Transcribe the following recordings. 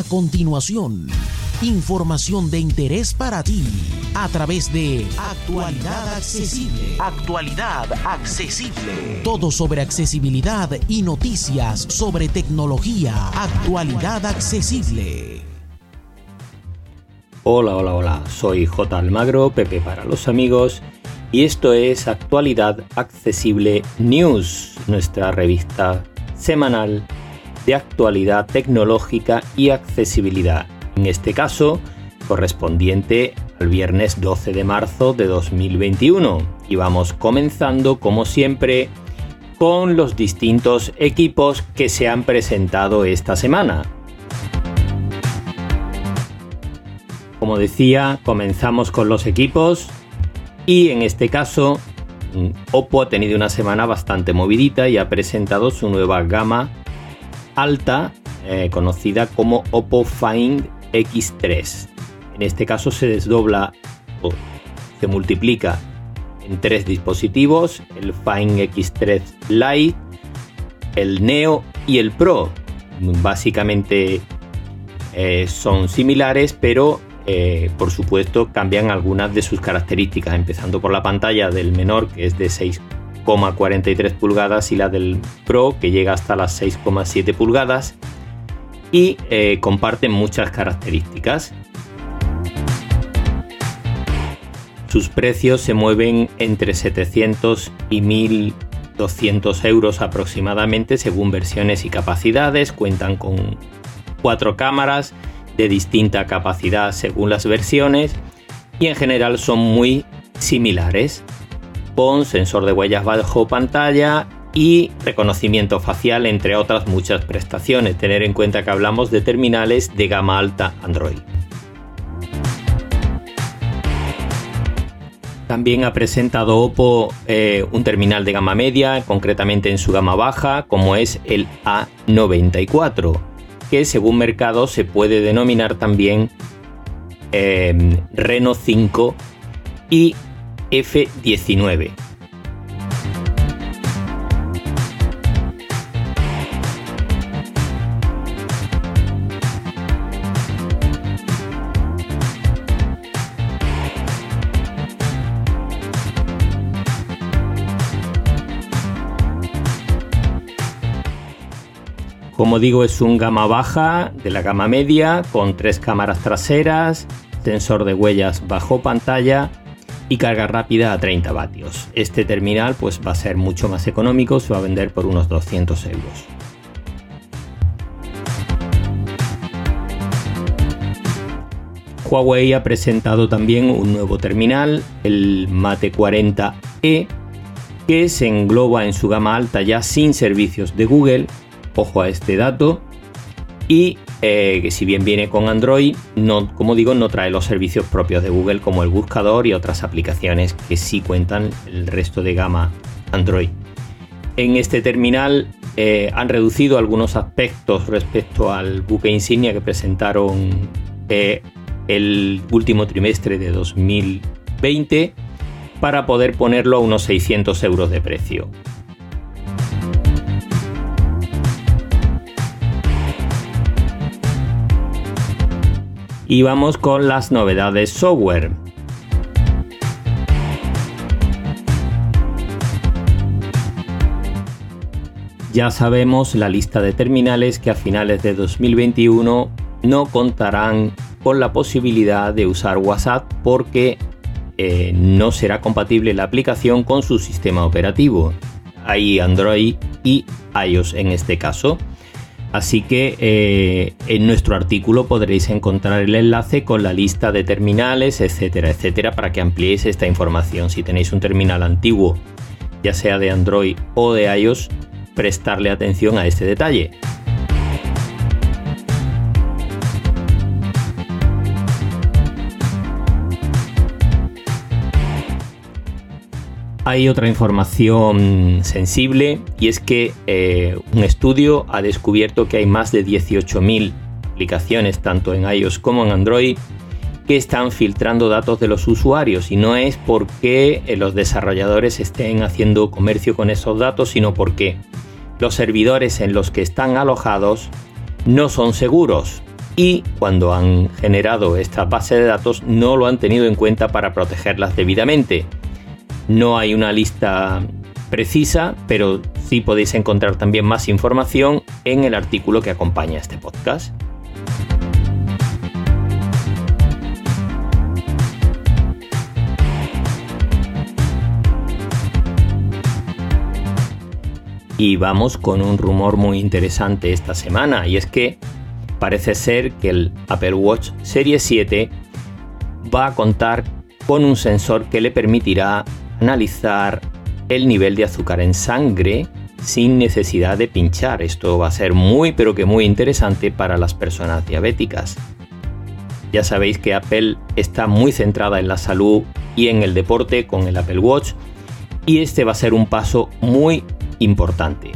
A continuación, información de interés para ti a través de Actualidad Accesible. Actualidad Accesible. Todo sobre accesibilidad y noticias sobre tecnología. Actualidad Accesible. Hola, hola, hola. Soy J. Almagro, Pepe para los amigos. Y esto es Actualidad Accesible News, nuestra revista semanal de actualidad tecnológica y accesibilidad. En este caso, correspondiente al viernes 12 de marzo de 2021. Y vamos comenzando, como siempre, con los distintos equipos que se han presentado esta semana. Como decía, comenzamos con los equipos y en este caso mm, Oppo ha tenido una semana bastante movidita y ha presentado su nueva gama alta eh, conocida como Oppo Find X3. En este caso se desdobla o se multiplica en tres dispositivos, el Find X3 Lite, el Neo y el Pro. Básicamente eh, son similares, pero eh, por supuesto cambian algunas de sus características, empezando por la pantalla del menor que es de 6,43 pulgadas y la del Pro que llega hasta las 6,7 pulgadas y eh, comparten muchas características. Sus precios se mueven entre 700 y 1200 euros aproximadamente según versiones y capacidades, cuentan con cuatro cámaras, de distinta capacidad según las versiones y en general son muy similares sensor de huellas bajo pantalla y reconocimiento facial entre otras muchas prestaciones. Tener en cuenta que hablamos de terminales de gama alta Android. También ha presentado Oppo eh, un terminal de gama media, concretamente en su gama baja, como es el A94 que según mercado se puede denominar también eh, Reno 5 y F19. Como digo, es un gama baja de la gama media con tres cámaras traseras, sensor de huellas bajo pantalla y carga rápida a 30 vatios. Este terminal pues va a ser mucho más económico, se va a vender por unos 200 euros. Huawei ha presentado también un nuevo terminal, el Mate 40e, que se engloba en su gama alta ya sin servicios de Google ojo a este dato. Y eh, que si bien viene con Android, no, como digo, no trae los servicios propios de Google como el buscador y otras aplicaciones que sí cuentan el resto de gama Android. En este terminal eh, han reducido algunos aspectos respecto al buque insignia que presentaron eh, el último trimestre de 2020 para poder ponerlo a unos 600 euros de precio. Y vamos con las novedades software. Ya sabemos la lista de terminales que a finales de 2021 no contarán con la posibilidad de usar WhatsApp porque eh, no será compatible la aplicación con su sistema operativo. Hay Android y iOS en este caso. Así que eh, en nuestro artículo podréis encontrar el enlace con la lista de terminales, etcétera, etcétera, para que ampliéis esta información. Si tenéis un terminal antiguo, ya sea de Android o de iOS, prestarle atención a este detalle. Hay otra información sensible y es que eh, un estudio ha descubierto que hay más de 18.000 aplicaciones tanto en iOS como en Android que están filtrando datos de los usuarios y no es porque eh, los desarrolladores estén haciendo comercio con esos datos, sino porque los servidores en los que están alojados no son seguros y cuando han generado esta base de datos no lo han tenido en cuenta para protegerlas debidamente. No hay una lista precisa, pero sí podéis encontrar también más información en el artículo que acompaña este podcast. Y vamos con un rumor muy interesante esta semana, y es que parece ser que el Apple Watch Series 7 va a contar con un sensor que le permitirá analizar el nivel de azúcar en sangre sin necesidad de pinchar. Esto va a ser muy pero que muy interesante para las personas diabéticas. Ya sabéis que Apple está muy centrada en la salud y en el deporte con el Apple Watch y este va a ser un paso muy importante.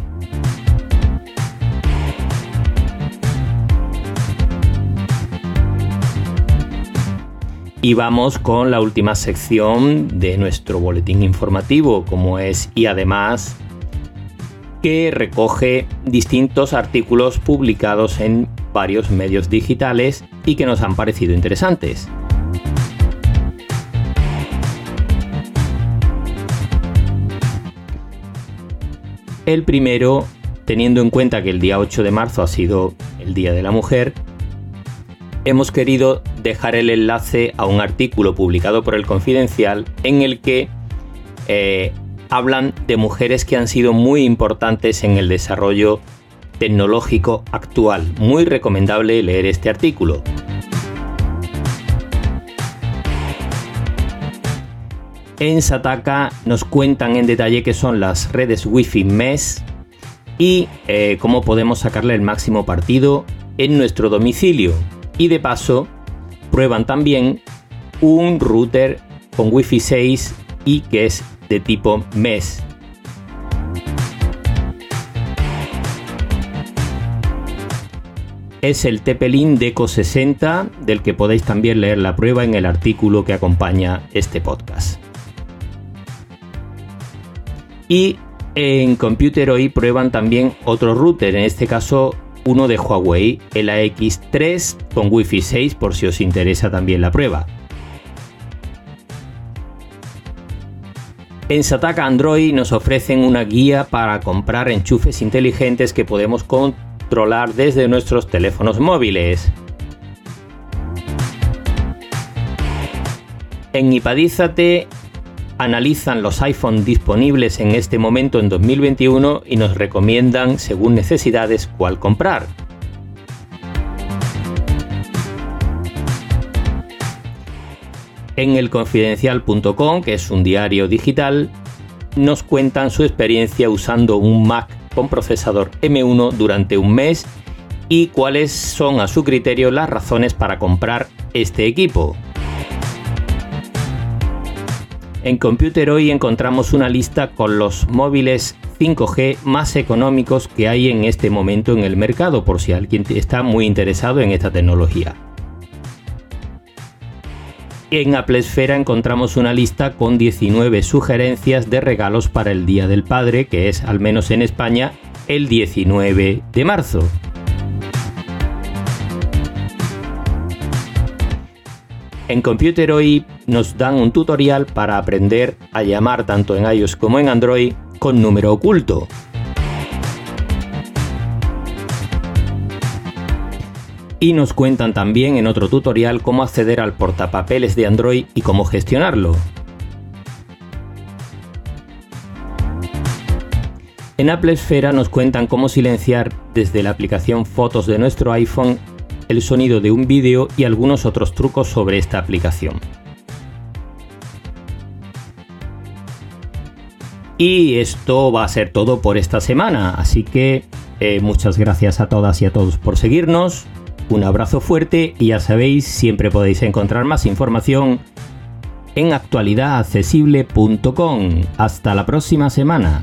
Y vamos con la última sección de nuestro boletín informativo, como es y además que recoge distintos artículos publicados en varios medios digitales y que nos han parecido interesantes. El primero, teniendo en cuenta que el día 8 de marzo ha sido el Día de la Mujer, hemos querido dejar el enlace a un artículo publicado por el Confidencial en el que eh, hablan de mujeres que han sido muy importantes en el desarrollo tecnológico actual. Muy recomendable leer este artículo. En Sataka nos cuentan en detalle qué son las redes Wi-Fi MES y eh, cómo podemos sacarle el máximo partido en nuestro domicilio y de paso prueban también un router con Wi-Fi 6 y que es de tipo MES. Es el Tepelin Deco 60 del que podéis también leer la prueba en el artículo que acompaña este podcast. Y en Computer hoy prueban también otro router, en este caso uno de Huawei, el AX3 con Wi-Fi 6 por si os interesa también la prueba. En Sataka Android nos ofrecen una guía para comprar enchufes inteligentes que podemos controlar desde nuestros teléfonos móviles. En Ipadízate analizan los iPhone disponibles en este momento en 2021 y nos recomiendan, según necesidades, cuál comprar. En elconfidencial.com, que es un diario digital, nos cuentan su experiencia usando un Mac con procesador M1 durante un mes y cuáles son a su criterio las razones para comprar este equipo. En Computer hoy encontramos una lista con los móviles 5G más económicos que hay en este momento en el mercado, por si alguien está muy interesado en esta tecnología. En Esfera encontramos una lista con 19 sugerencias de regalos para el Día del Padre, que es, al menos en España, el 19 de marzo. En Computer nos dan un tutorial para aprender a llamar tanto en iOS como en Android con número oculto. Y nos cuentan también en otro tutorial cómo acceder al portapapeles de Android y cómo gestionarlo. En Apple Esfera nos cuentan cómo silenciar desde la aplicación Fotos de nuestro iPhone el sonido de un vídeo y algunos otros trucos sobre esta aplicación. Y esto va a ser todo por esta semana, así que eh, muchas gracias a todas y a todos por seguirnos, un abrazo fuerte y ya sabéis, siempre podéis encontrar más información en actualidadaccesible.com. Hasta la próxima semana.